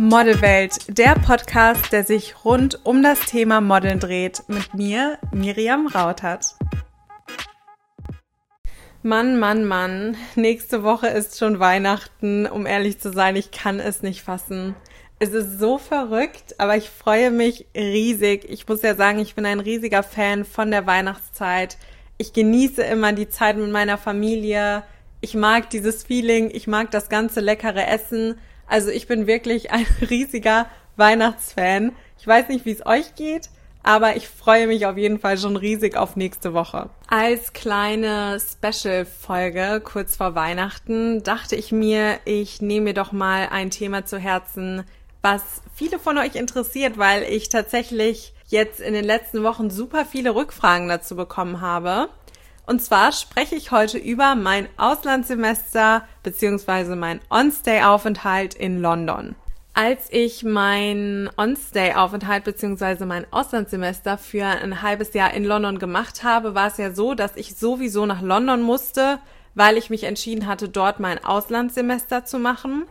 Modelwelt, der Podcast, der sich rund um das Thema Modeln dreht, mit mir, Miriam Rautert. Mann, Mann, Mann, nächste Woche ist schon Weihnachten. Um ehrlich zu sein, ich kann es nicht fassen. Es ist so verrückt, aber ich freue mich riesig. Ich muss ja sagen, ich bin ein riesiger Fan von der Weihnachtszeit. Ich genieße immer die Zeit mit meiner Familie. Ich mag dieses Feeling, ich mag das ganze leckere Essen also ich bin wirklich ein riesiger Weihnachtsfan. Ich weiß nicht, wie es euch geht, aber ich freue mich auf jeden Fall schon riesig auf nächste Woche. Als kleine Special-Folge kurz vor Weihnachten dachte ich mir, ich nehme mir doch mal ein Thema zu Herzen, was viele von euch interessiert, weil ich tatsächlich jetzt in den letzten Wochen super viele Rückfragen dazu bekommen habe. Und zwar spreche ich heute über mein Auslandssemester bzw. mein On-Stay-Aufenthalt in London. Als ich mein On-Stay-Aufenthalt bzw. mein Auslandssemester für ein halbes Jahr in London gemacht habe, war es ja so, dass ich sowieso nach London musste, weil ich mich entschieden hatte, dort mein Auslandssemester zu machen.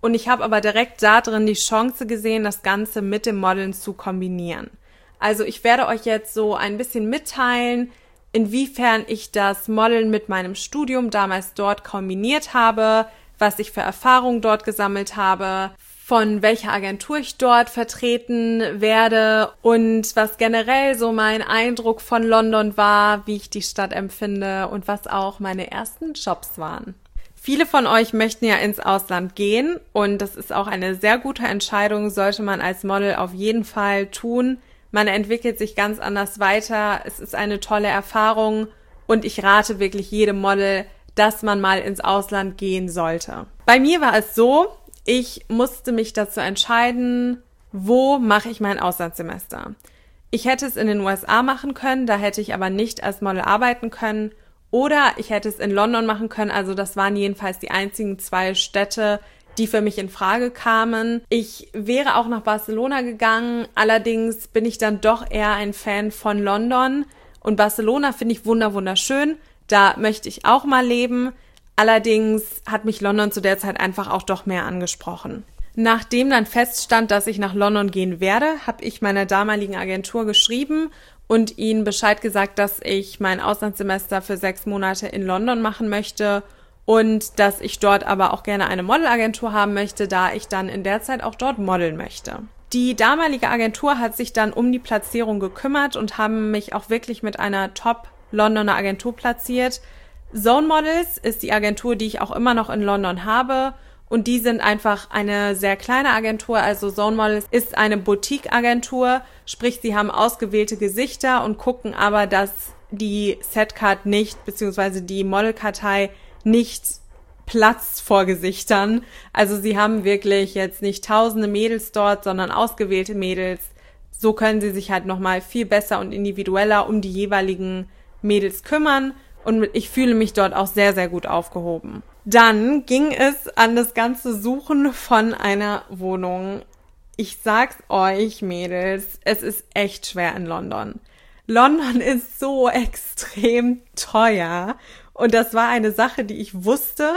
Und ich habe aber direkt da drin die Chance gesehen, das Ganze mit dem Modeln zu kombinieren. Also ich werde euch jetzt so ein bisschen mitteilen, inwiefern ich das Modeln mit meinem Studium damals dort kombiniert habe, was ich für Erfahrungen dort gesammelt habe, von welcher Agentur ich dort vertreten werde und was generell so mein Eindruck von London war, wie ich die Stadt empfinde und was auch meine ersten Jobs waren. Viele von euch möchten ja ins Ausland gehen und das ist auch eine sehr gute Entscheidung, sollte man als Model auf jeden Fall tun. Man entwickelt sich ganz anders weiter. Es ist eine tolle Erfahrung und ich rate wirklich jedem Model, dass man mal ins Ausland gehen sollte. Bei mir war es so, ich musste mich dazu entscheiden, wo mache ich mein Auslandssemester. Ich hätte es in den USA machen können, da hätte ich aber nicht als Model arbeiten können. Oder ich hätte es in London machen können, also das waren jedenfalls die einzigen zwei Städte, die für mich in Frage kamen. Ich wäre auch nach Barcelona gegangen, allerdings bin ich dann doch eher ein Fan von London und Barcelona finde ich wunder wunderschön. Da möchte ich auch mal leben. Allerdings hat mich London zu der Zeit einfach auch doch mehr angesprochen. Nachdem dann feststand, dass ich nach London gehen werde, habe ich meiner damaligen Agentur geschrieben und ihnen Bescheid gesagt, dass ich mein Auslandssemester für sechs Monate in London machen möchte und dass ich dort aber auch gerne eine Modelagentur haben möchte, da ich dann in der Zeit auch dort modeln möchte. Die damalige Agentur hat sich dann um die Platzierung gekümmert und haben mich auch wirklich mit einer Top Londoner Agentur platziert. Zone Models ist die Agentur, die ich auch immer noch in London habe. Und die sind einfach eine sehr kleine Agentur. Also Zone Models ist eine Boutique-Agentur. Sprich, sie haben ausgewählte Gesichter und gucken aber, dass die Setcard nicht, beziehungsweise die Modelkartei nicht Platz vor Gesichtern. Also sie haben wirklich jetzt nicht tausende Mädels dort, sondern ausgewählte Mädels. So können sie sich halt nochmal viel besser und individueller um die jeweiligen Mädels kümmern. Und ich fühle mich dort auch sehr, sehr gut aufgehoben. Dann ging es an das ganze Suchen von einer Wohnung. Ich sag's euch, Mädels, es ist echt schwer in London. London ist so extrem teuer und das war eine Sache, die ich wusste,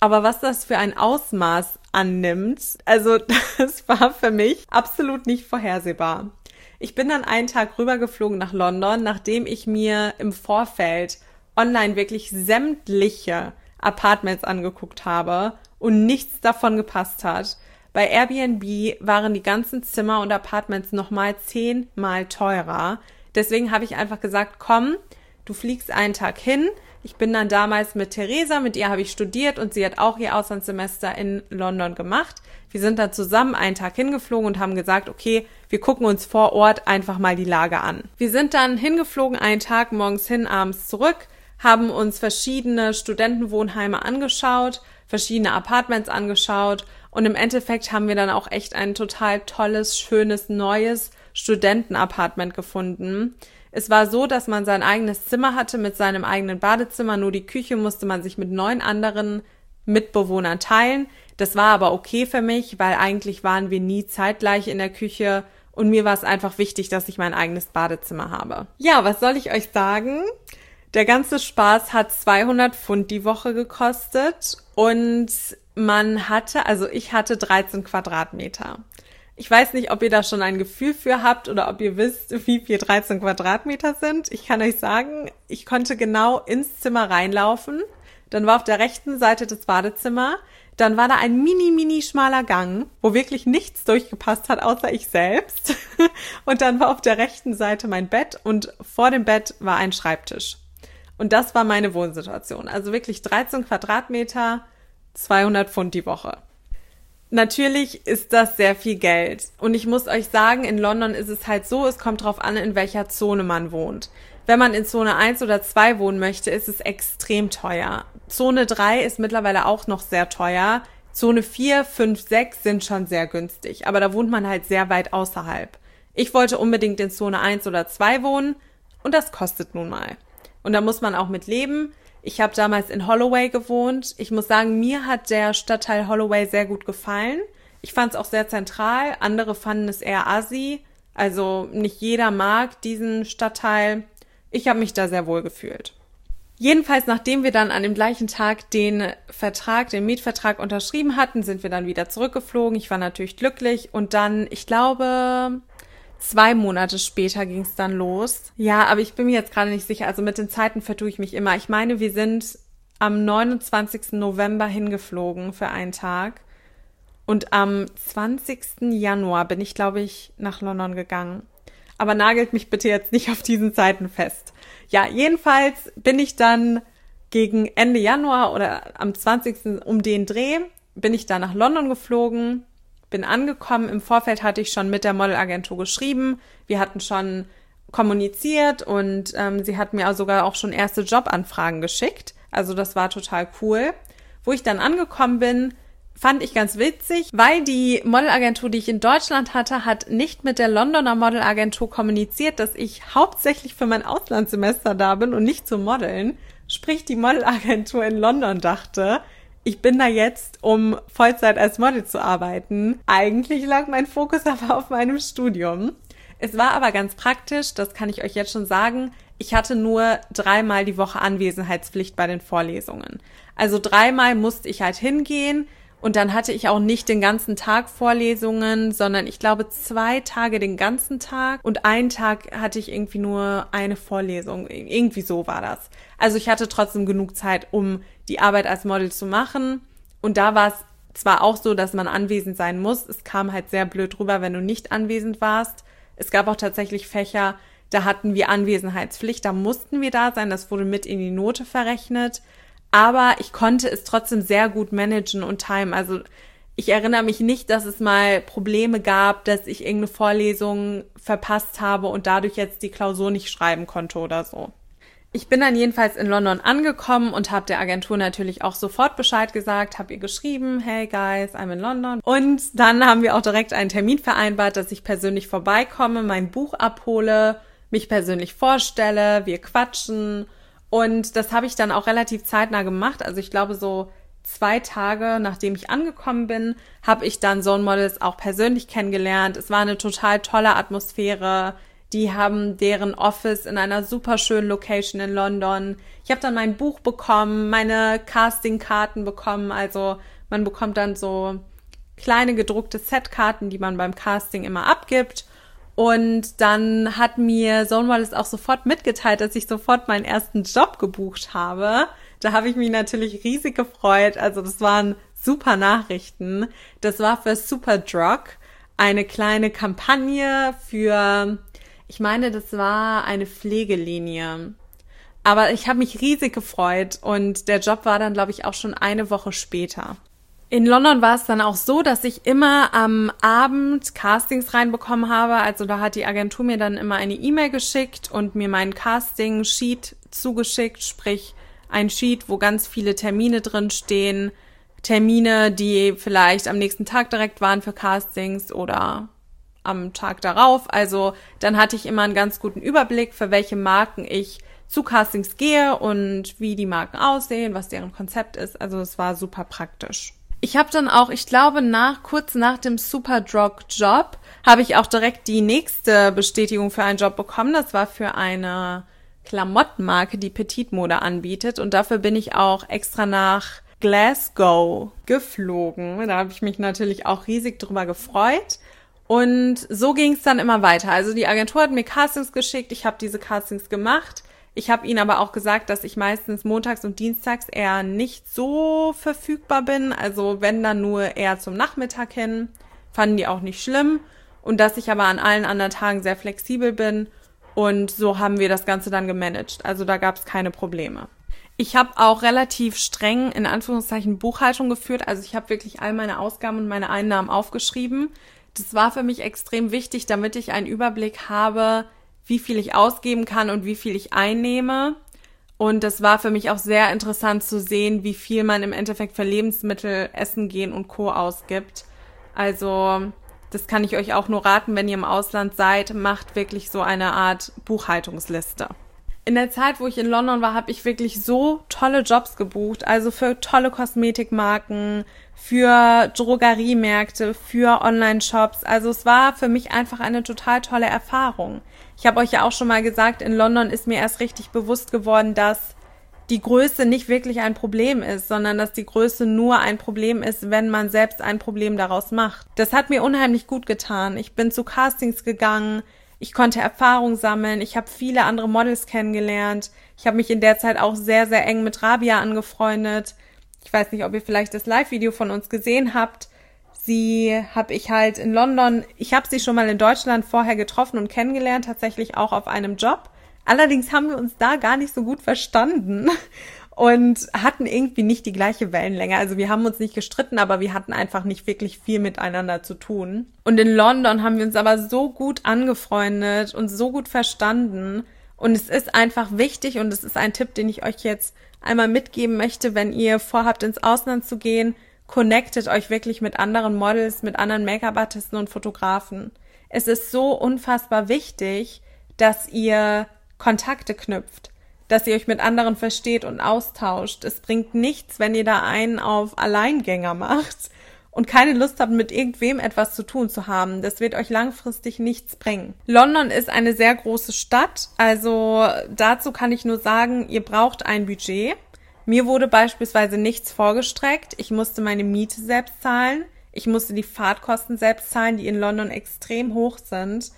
aber was das für ein Ausmaß annimmt, also das war für mich absolut nicht vorhersehbar. Ich bin dann einen Tag rübergeflogen nach London, nachdem ich mir im Vorfeld online wirklich sämtliche Apartments angeguckt habe und nichts davon gepasst hat. Bei Airbnb waren die ganzen Zimmer und Apartments nochmal zehnmal teurer. Deswegen habe ich einfach gesagt, komm, du fliegst einen Tag hin, ich bin dann damals mit Theresa, mit ihr habe ich studiert und sie hat auch ihr Auslandssemester in London gemacht. Wir sind dann zusammen einen Tag hingeflogen und haben gesagt, okay, wir gucken uns vor Ort einfach mal die Lage an. Wir sind dann hingeflogen, einen Tag morgens hin, abends zurück, haben uns verschiedene Studentenwohnheime angeschaut, verschiedene Apartments angeschaut und im Endeffekt haben wir dann auch echt ein total tolles, schönes, neues Studentenapartment gefunden. Es war so, dass man sein eigenes Zimmer hatte mit seinem eigenen Badezimmer, nur die Küche musste man sich mit neun anderen Mitbewohnern teilen. Das war aber okay für mich, weil eigentlich waren wir nie zeitgleich in der Küche und mir war es einfach wichtig, dass ich mein eigenes Badezimmer habe. Ja, was soll ich euch sagen? Der ganze Spaß hat 200 Pfund die Woche gekostet und man hatte, also ich hatte 13 Quadratmeter. Ich weiß nicht, ob ihr da schon ein Gefühl für habt oder ob ihr wisst, wie viel 13 Quadratmeter sind. Ich kann euch sagen, ich konnte genau ins Zimmer reinlaufen. Dann war auf der rechten Seite das Badezimmer. Dann war da ein mini, mini schmaler Gang, wo wirklich nichts durchgepasst hat, außer ich selbst. Und dann war auf der rechten Seite mein Bett und vor dem Bett war ein Schreibtisch. Und das war meine Wohnsituation. Also wirklich 13 Quadratmeter, 200 Pfund die Woche. Natürlich ist das sehr viel Geld. Und ich muss euch sagen, in London ist es halt so, es kommt drauf an, in welcher Zone man wohnt. Wenn man in Zone 1 oder 2 wohnen möchte, ist es extrem teuer. Zone 3 ist mittlerweile auch noch sehr teuer. Zone 4, 5, 6 sind schon sehr günstig, aber da wohnt man halt sehr weit außerhalb. Ich wollte unbedingt in Zone 1 oder 2 wohnen und das kostet nun mal. Und da muss man auch mit leben. Ich habe damals in Holloway gewohnt. Ich muss sagen, mir hat der Stadtteil Holloway sehr gut gefallen. Ich fand es auch sehr zentral. Andere fanden es eher assi. Also nicht jeder mag diesen Stadtteil. Ich habe mich da sehr wohl gefühlt. Jedenfalls, nachdem wir dann an dem gleichen Tag den Vertrag, den Mietvertrag unterschrieben hatten, sind wir dann wieder zurückgeflogen. Ich war natürlich glücklich und dann, ich glaube, Zwei Monate später ging es dann los. Ja, aber ich bin mir jetzt gerade nicht sicher. Also mit den Zeiten vertue ich mich immer. Ich meine, wir sind am 29. November hingeflogen für einen Tag. Und am 20. Januar bin ich, glaube ich, nach London gegangen. Aber nagelt mich bitte jetzt nicht auf diesen Zeiten fest. Ja, jedenfalls bin ich dann gegen Ende Januar oder am 20. um den Dreh bin ich dann nach London geflogen bin angekommen. Im Vorfeld hatte ich schon mit der Modelagentur geschrieben. Wir hatten schon kommuniziert und ähm, sie hat mir sogar auch schon erste Jobanfragen geschickt. Also das war total cool. Wo ich dann angekommen bin, fand ich ganz witzig, weil die Modelagentur, die ich in Deutschland hatte, hat nicht mit der Londoner Modelagentur kommuniziert, dass ich hauptsächlich für mein Auslandssemester da bin und nicht zum Modeln. Sprich, die Modelagentur in London dachte, ich bin da jetzt, um Vollzeit als Model zu arbeiten. Eigentlich lag mein Fokus aber auf meinem Studium. Es war aber ganz praktisch, das kann ich euch jetzt schon sagen. Ich hatte nur dreimal die Woche Anwesenheitspflicht bei den Vorlesungen. Also dreimal musste ich halt hingehen und dann hatte ich auch nicht den ganzen Tag Vorlesungen, sondern ich glaube zwei Tage den ganzen Tag und einen Tag hatte ich irgendwie nur eine Vorlesung. Irgendwie so war das. Also ich hatte trotzdem genug Zeit, um die Arbeit als Model zu machen. Und da war es zwar auch so, dass man anwesend sein muss. Es kam halt sehr blöd rüber, wenn du nicht anwesend warst. Es gab auch tatsächlich Fächer, da hatten wir Anwesenheitspflicht, da mussten wir da sein, das wurde mit in die Note verrechnet. Aber ich konnte es trotzdem sehr gut managen und timen. Also ich erinnere mich nicht, dass es mal Probleme gab, dass ich irgendeine Vorlesung verpasst habe und dadurch jetzt die Klausur nicht schreiben konnte oder so. Ich bin dann jedenfalls in London angekommen und habe der Agentur natürlich auch sofort Bescheid gesagt, habe ihr geschrieben, hey guys, I'm in London. Und dann haben wir auch direkt einen Termin vereinbart, dass ich persönlich vorbeikomme, mein Buch abhole, mich persönlich vorstelle, wir quatschen. Und das habe ich dann auch relativ zeitnah gemacht. Also ich glaube so zwei Tage nachdem ich angekommen bin, habe ich dann Zone Models auch persönlich kennengelernt. Es war eine total tolle Atmosphäre. Die haben deren Office in einer super schönen Location in London. Ich habe dann mein Buch bekommen, meine Castingkarten bekommen. Also man bekommt dann so kleine gedruckte Setkarten, die man beim Casting immer abgibt. Und dann hat mir Zone Wallace auch sofort mitgeteilt, dass ich sofort meinen ersten Job gebucht habe. Da habe ich mich natürlich riesig gefreut. Also das waren super Nachrichten. Das war für Superdrug eine kleine Kampagne für ich meine, das war eine Pflegelinie. Aber ich habe mich riesig gefreut und der Job war dann, glaube ich, auch schon eine Woche später. In London war es dann auch so, dass ich immer am Abend Castings reinbekommen habe. Also da hat die Agentur mir dann immer eine E-Mail geschickt und mir meinen Casting-Sheet zugeschickt, sprich ein Sheet, wo ganz viele Termine drin stehen. Termine, die vielleicht am nächsten Tag direkt waren für Castings oder am Tag darauf. Also dann hatte ich immer einen ganz guten Überblick, für welche Marken ich zu Castings gehe und wie die Marken aussehen, was deren Konzept ist. Also es war super praktisch. Ich habe dann auch, ich glaube, nach kurz nach dem Superdrug Job habe ich auch direkt die nächste Bestätigung für einen Job bekommen. Das war für eine Klamottenmarke, die Petitmode anbietet und dafür bin ich auch extra nach Glasgow geflogen. Da habe ich mich natürlich auch riesig drüber gefreut. Und so ging es dann immer weiter. Also die Agentur hat mir Castings geschickt, ich habe diese Castings gemacht. Ich habe ihnen aber auch gesagt, dass ich meistens montags und dienstags eher nicht so verfügbar bin. Also wenn dann nur eher zum Nachmittag hin. Fanden die auch nicht schlimm. Und dass ich aber an allen anderen Tagen sehr flexibel bin. Und so haben wir das Ganze dann gemanagt. Also da gab es keine Probleme. Ich habe auch relativ streng in Anführungszeichen Buchhaltung geführt. Also ich habe wirklich all meine Ausgaben und meine Einnahmen aufgeschrieben. Das war für mich extrem wichtig, damit ich einen Überblick habe, wie viel ich ausgeben kann und wie viel ich einnehme. Und das war für mich auch sehr interessant zu sehen, wie viel man im Endeffekt für Lebensmittel, Essen gehen und Co. ausgibt. Also, das kann ich euch auch nur raten, wenn ihr im Ausland seid, macht wirklich so eine Art Buchhaltungsliste. In der Zeit, wo ich in London war, habe ich wirklich so tolle Jobs gebucht. Also für tolle Kosmetikmarken, für Drogeriemärkte, für Online-Shops. Also es war für mich einfach eine total tolle Erfahrung. Ich habe euch ja auch schon mal gesagt, in London ist mir erst richtig bewusst geworden, dass die Größe nicht wirklich ein Problem ist, sondern dass die Größe nur ein Problem ist, wenn man selbst ein Problem daraus macht. Das hat mir unheimlich gut getan. Ich bin zu Castings gegangen, ich konnte Erfahrung sammeln, ich habe viele andere Models kennengelernt. Ich habe mich in der Zeit auch sehr, sehr eng mit Rabia angefreundet. Ich weiß nicht, ob ihr vielleicht das Live-Video von uns gesehen habt. Sie habe ich halt in London, ich habe sie schon mal in Deutschland vorher getroffen und kennengelernt, tatsächlich auch auf einem Job. Allerdings haben wir uns da gar nicht so gut verstanden und hatten irgendwie nicht die gleiche Wellenlänge. Also wir haben uns nicht gestritten, aber wir hatten einfach nicht wirklich viel miteinander zu tun. Und in London haben wir uns aber so gut angefreundet und so gut verstanden. Und es ist einfach wichtig und es ist ein Tipp, den ich euch jetzt einmal mitgeben möchte, wenn ihr vorhabt, ins Ausland zu gehen connectet euch wirklich mit anderen Models, mit anderen Make-up-Artisten und Fotografen. Es ist so unfassbar wichtig, dass ihr Kontakte knüpft, dass ihr euch mit anderen versteht und austauscht. Es bringt nichts, wenn ihr da einen auf Alleingänger macht und keine Lust habt, mit irgendwem etwas zu tun zu haben. Das wird euch langfristig nichts bringen. London ist eine sehr große Stadt, also dazu kann ich nur sagen, ihr braucht ein Budget. Mir wurde beispielsweise nichts vorgestreckt. Ich musste meine Miete selbst zahlen. Ich musste die Fahrtkosten selbst zahlen, die in London extrem hoch sind.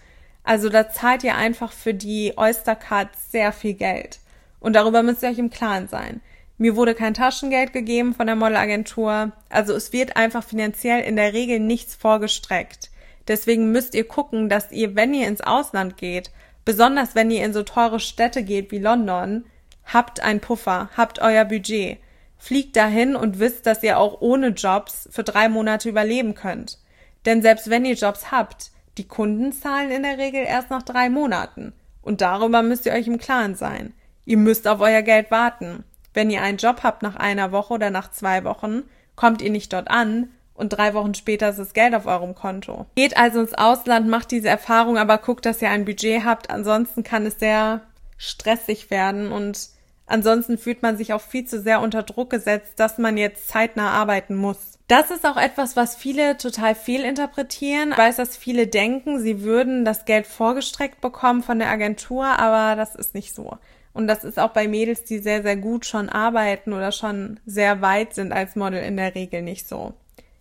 Also da zahlt ihr einfach für die Oystercard sehr viel Geld. Und darüber müsst ihr euch im Klaren sein. Mir wurde kein Taschengeld gegeben von der Modelagentur. Also es wird einfach finanziell in der Regel nichts vorgestreckt. Deswegen müsst ihr gucken, dass ihr, wenn ihr ins Ausland geht, besonders wenn ihr in so teure Städte geht wie London, Habt ein Puffer, habt euer Budget. Fliegt dahin und wisst, dass ihr auch ohne Jobs für drei Monate überleben könnt. Denn selbst wenn ihr Jobs habt, die Kunden zahlen in der Regel erst nach drei Monaten. Und darüber müsst ihr euch im Klaren sein. Ihr müsst auf euer Geld warten. Wenn ihr einen Job habt nach einer Woche oder nach zwei Wochen, kommt ihr nicht dort an und drei Wochen später ist das Geld auf eurem Konto. Geht also ins Ausland, macht diese Erfahrung, aber guckt, dass ihr ein Budget habt. Ansonsten kann es sehr stressig werden und Ansonsten fühlt man sich auch viel zu sehr unter Druck gesetzt, dass man jetzt zeitnah arbeiten muss. Das ist auch etwas, was viele total fehlinterpretieren. Ich weiß, dass viele denken, sie würden das Geld vorgestreckt bekommen von der Agentur, aber das ist nicht so. Und das ist auch bei Mädels, die sehr, sehr gut schon arbeiten oder schon sehr weit sind als Model in der Regel nicht so.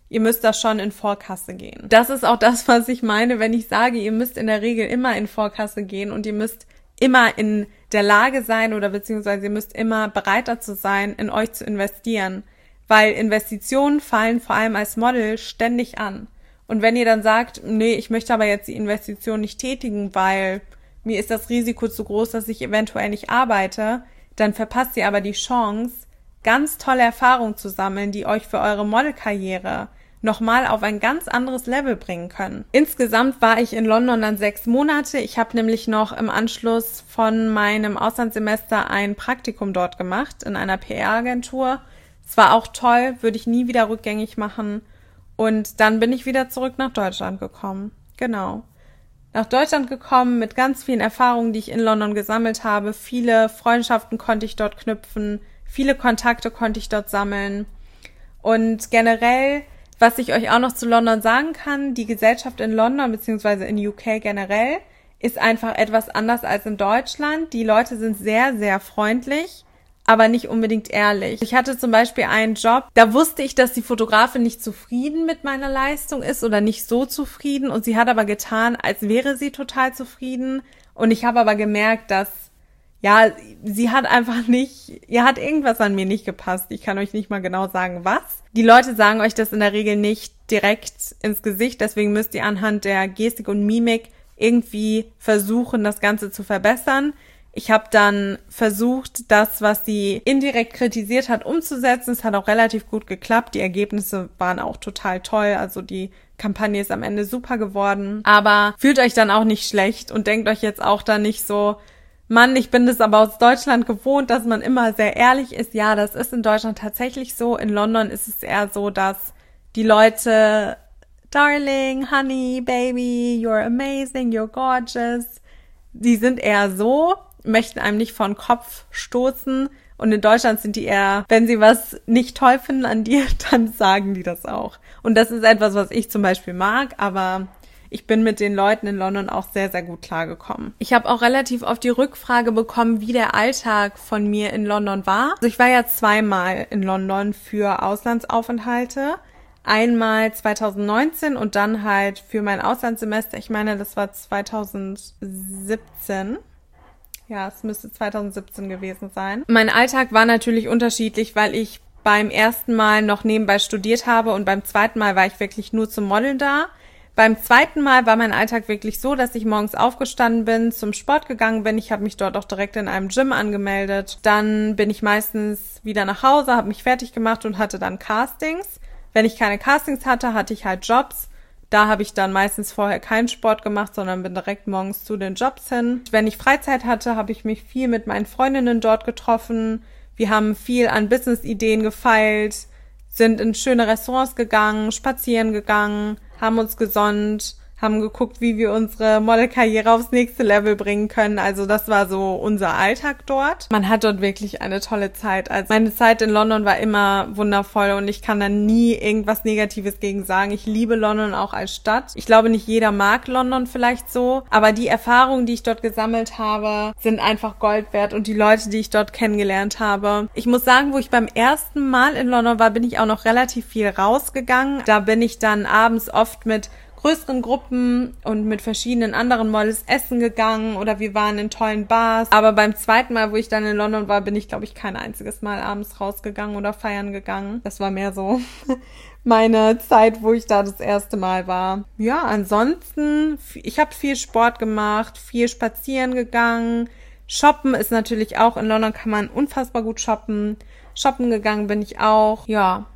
Ihr müsst da schon in Vorkasse gehen. Das ist auch das, was ich meine, wenn ich sage, ihr müsst in der Regel immer in Vorkasse gehen und ihr müsst immer in der Lage sein oder beziehungsweise ihr müsst immer bereit dazu sein, in euch zu investieren. Weil Investitionen fallen vor allem als Model ständig an. Und wenn ihr dann sagt, nee, ich möchte aber jetzt die Investition nicht tätigen, weil mir ist das Risiko zu groß, dass ich eventuell nicht arbeite, dann verpasst ihr aber die Chance, ganz tolle Erfahrungen zu sammeln, die euch für eure Modelkarriere nochmal auf ein ganz anderes Level bringen können. Insgesamt war ich in London dann sechs Monate. Ich habe nämlich noch im Anschluss von meinem Auslandssemester ein Praktikum dort gemacht in einer PR-Agentur. Es war auch toll, würde ich nie wieder rückgängig machen. Und dann bin ich wieder zurück nach Deutschland gekommen. Genau. Nach Deutschland gekommen mit ganz vielen Erfahrungen, die ich in London gesammelt habe. Viele Freundschaften konnte ich dort knüpfen. Viele Kontakte konnte ich dort sammeln. Und generell was ich euch auch noch zu London sagen kann, die Gesellschaft in London beziehungsweise in UK generell ist einfach etwas anders als in Deutschland. Die Leute sind sehr, sehr freundlich, aber nicht unbedingt ehrlich. Ich hatte zum Beispiel einen Job, da wusste ich, dass die Fotografin nicht zufrieden mit meiner Leistung ist oder nicht so zufrieden und sie hat aber getan, als wäre sie total zufrieden und ich habe aber gemerkt, dass ja, sie hat einfach nicht, ihr hat irgendwas an mir nicht gepasst. Ich kann euch nicht mal genau sagen, was. Die Leute sagen euch das in der Regel nicht direkt ins Gesicht, deswegen müsst ihr anhand der Gestik und Mimik irgendwie versuchen, das Ganze zu verbessern. Ich habe dann versucht, das, was sie indirekt kritisiert hat, umzusetzen. Es hat auch relativ gut geklappt. Die Ergebnisse waren auch total toll. Also die Kampagne ist am Ende super geworden. Aber fühlt euch dann auch nicht schlecht und denkt euch jetzt auch da nicht so, Mann, ich bin es aber aus Deutschland gewohnt, dass man immer sehr ehrlich ist. Ja, das ist in Deutschland tatsächlich so. In London ist es eher so, dass die Leute Darling, Honey, Baby, you're amazing, you're gorgeous. Die sind eher so, möchten einem nicht vor den Kopf stoßen. Und in Deutschland sind die eher, wenn sie was nicht toll finden an dir, dann sagen die das auch. Und das ist etwas, was ich zum Beispiel mag, aber ich bin mit den Leuten in London auch sehr, sehr gut klargekommen. Ich habe auch relativ oft die Rückfrage bekommen, wie der Alltag von mir in London war. Also ich war ja zweimal in London für Auslandsaufenthalte. Einmal 2019 und dann halt für mein Auslandssemester. Ich meine, das war 2017. Ja, es müsste 2017 gewesen sein. Mein Alltag war natürlich unterschiedlich, weil ich beim ersten Mal noch nebenbei studiert habe und beim zweiten Mal war ich wirklich nur zum Modeln da. Beim zweiten Mal war mein Alltag wirklich so, dass ich morgens aufgestanden bin, zum Sport gegangen bin. Ich habe mich dort auch direkt in einem Gym angemeldet. Dann bin ich meistens wieder nach Hause, habe mich fertig gemacht und hatte dann Castings. Wenn ich keine Castings hatte, hatte ich halt Jobs. Da habe ich dann meistens vorher keinen Sport gemacht, sondern bin direkt morgens zu den Jobs hin. Wenn ich Freizeit hatte, habe ich mich viel mit meinen Freundinnen dort getroffen. Wir haben viel an Business-Ideen gefeilt, sind in schöne Restaurants gegangen, spazieren gegangen, haben uns gesonnt, haben geguckt, wie wir unsere Modelkarriere aufs nächste Level bringen können. Also das war so unser Alltag dort. Man hat dort wirklich eine tolle Zeit. Also meine Zeit in London war immer wundervoll und ich kann da nie irgendwas Negatives gegen sagen. Ich liebe London auch als Stadt. Ich glaube, nicht jeder mag London vielleicht so, aber die Erfahrungen, die ich dort gesammelt habe, sind einfach Gold wert und die Leute, die ich dort kennengelernt habe. Ich muss sagen, wo ich beim ersten Mal in London war, bin ich auch noch relativ viel rausgegangen. Da bin ich dann abends oft mit größeren Gruppen und mit verschiedenen anderen Models essen gegangen oder wir waren in tollen Bars. Aber beim zweiten Mal, wo ich dann in London war, bin ich, glaube ich, kein einziges Mal abends rausgegangen oder feiern gegangen. Das war mehr so meine Zeit, wo ich da das erste Mal war. Ja, ansonsten, ich habe viel Sport gemacht, viel spazieren gegangen. Shoppen ist natürlich auch, in London kann man unfassbar gut shoppen. Shoppen gegangen bin ich auch. Ja,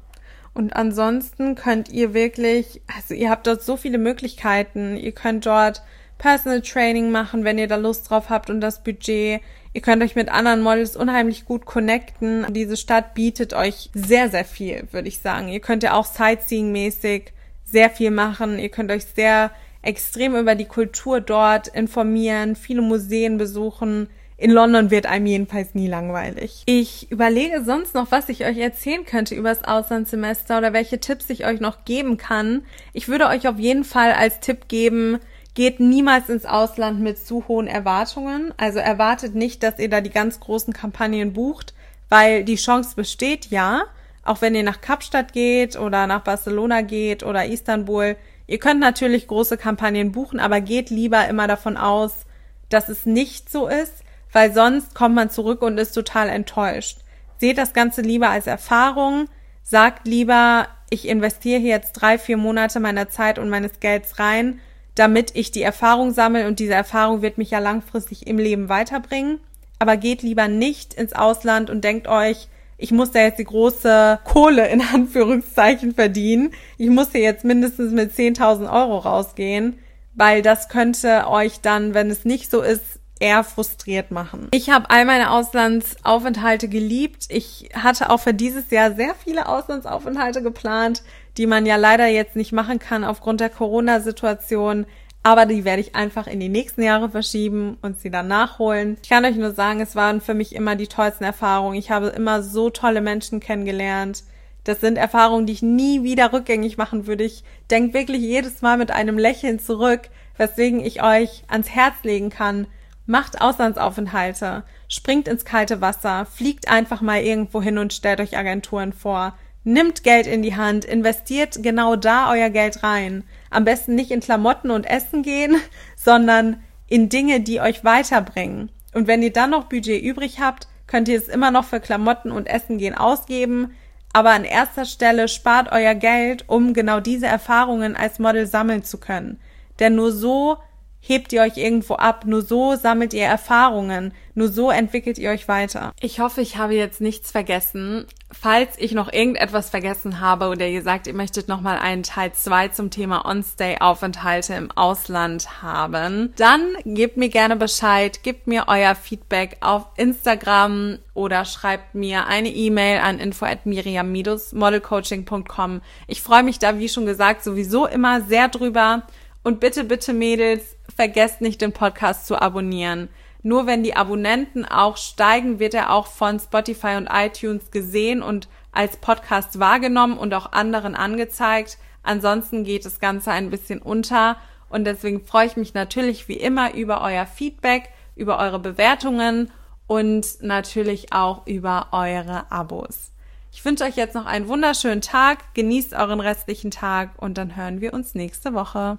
und ansonsten könnt ihr wirklich, also ihr habt dort so viele Möglichkeiten. Ihr könnt dort Personal Training machen, wenn ihr da Lust drauf habt und das Budget. Ihr könnt euch mit anderen Models unheimlich gut connecten. Diese Stadt bietet euch sehr, sehr viel, würde ich sagen. Ihr könnt ja auch Sightseeing-mäßig sehr viel machen. Ihr könnt euch sehr extrem über die Kultur dort informieren, viele Museen besuchen. In London wird einem jedenfalls nie langweilig. Ich überlege sonst noch, was ich euch erzählen könnte über das Auslandssemester oder welche Tipps ich euch noch geben kann. Ich würde euch auf jeden Fall als Tipp geben, geht niemals ins Ausland mit zu hohen Erwartungen. Also erwartet nicht, dass ihr da die ganz großen Kampagnen bucht, weil die Chance besteht, ja. Auch wenn ihr nach Kapstadt geht oder nach Barcelona geht oder Istanbul. Ihr könnt natürlich große Kampagnen buchen, aber geht lieber immer davon aus, dass es nicht so ist, weil sonst kommt man zurück und ist total enttäuscht. Seht das Ganze lieber als Erfahrung, sagt lieber, ich investiere hier jetzt drei, vier Monate meiner Zeit und meines Gelds rein, damit ich die Erfahrung sammle und diese Erfahrung wird mich ja langfristig im Leben weiterbringen. Aber geht lieber nicht ins Ausland und denkt euch, ich muss da jetzt die große Kohle in Anführungszeichen verdienen. Ich muss hier jetzt mindestens mit 10.000 Euro rausgehen, weil das könnte euch dann, wenn es nicht so ist, eher frustriert machen. Ich habe all meine Auslandsaufenthalte geliebt. Ich hatte auch für dieses Jahr sehr viele Auslandsaufenthalte geplant, die man ja leider jetzt nicht machen kann aufgrund der Corona-Situation. Aber die werde ich einfach in die nächsten Jahre verschieben und sie dann nachholen. Ich kann euch nur sagen, es waren für mich immer die tollsten Erfahrungen. Ich habe immer so tolle Menschen kennengelernt. Das sind Erfahrungen, die ich nie wieder rückgängig machen würde. Ich denke wirklich jedes Mal mit einem Lächeln zurück, weswegen ich euch ans Herz legen kann, Macht Auslandsaufenthalte, springt ins kalte Wasser, fliegt einfach mal irgendwo hin und stellt euch Agenturen vor. Nimmt Geld in die Hand, investiert genau da euer Geld rein. Am besten nicht in Klamotten und Essen gehen, sondern in Dinge, die euch weiterbringen. Und wenn ihr dann noch Budget übrig habt, könnt ihr es immer noch für Klamotten und Essen gehen ausgeben. Aber an erster Stelle spart euer Geld, um genau diese Erfahrungen als Model sammeln zu können. Denn nur so hebt ihr euch irgendwo ab. Nur so sammelt ihr Erfahrungen. Nur so entwickelt ihr euch weiter. Ich hoffe, ich habe jetzt nichts vergessen. Falls ich noch irgendetwas vergessen habe oder ihr sagt, ihr möchtet nochmal einen Teil 2 zum Thema On-Stay-Aufenthalte im Ausland haben, dann gebt mir gerne Bescheid, gebt mir euer Feedback auf Instagram oder schreibt mir eine E-Mail an info at miriam-modelcoaching.com. Ich freue mich da, wie schon gesagt, sowieso immer sehr drüber. Und bitte, bitte Mädels, vergesst nicht den Podcast zu abonnieren. Nur wenn die Abonnenten auch steigen, wird er auch von Spotify und iTunes gesehen und als Podcast wahrgenommen und auch anderen angezeigt. Ansonsten geht das Ganze ein bisschen unter und deswegen freue ich mich natürlich wie immer über euer Feedback, über eure Bewertungen und natürlich auch über eure Abos. Ich wünsche euch jetzt noch einen wunderschönen Tag, genießt euren restlichen Tag und dann hören wir uns nächste Woche.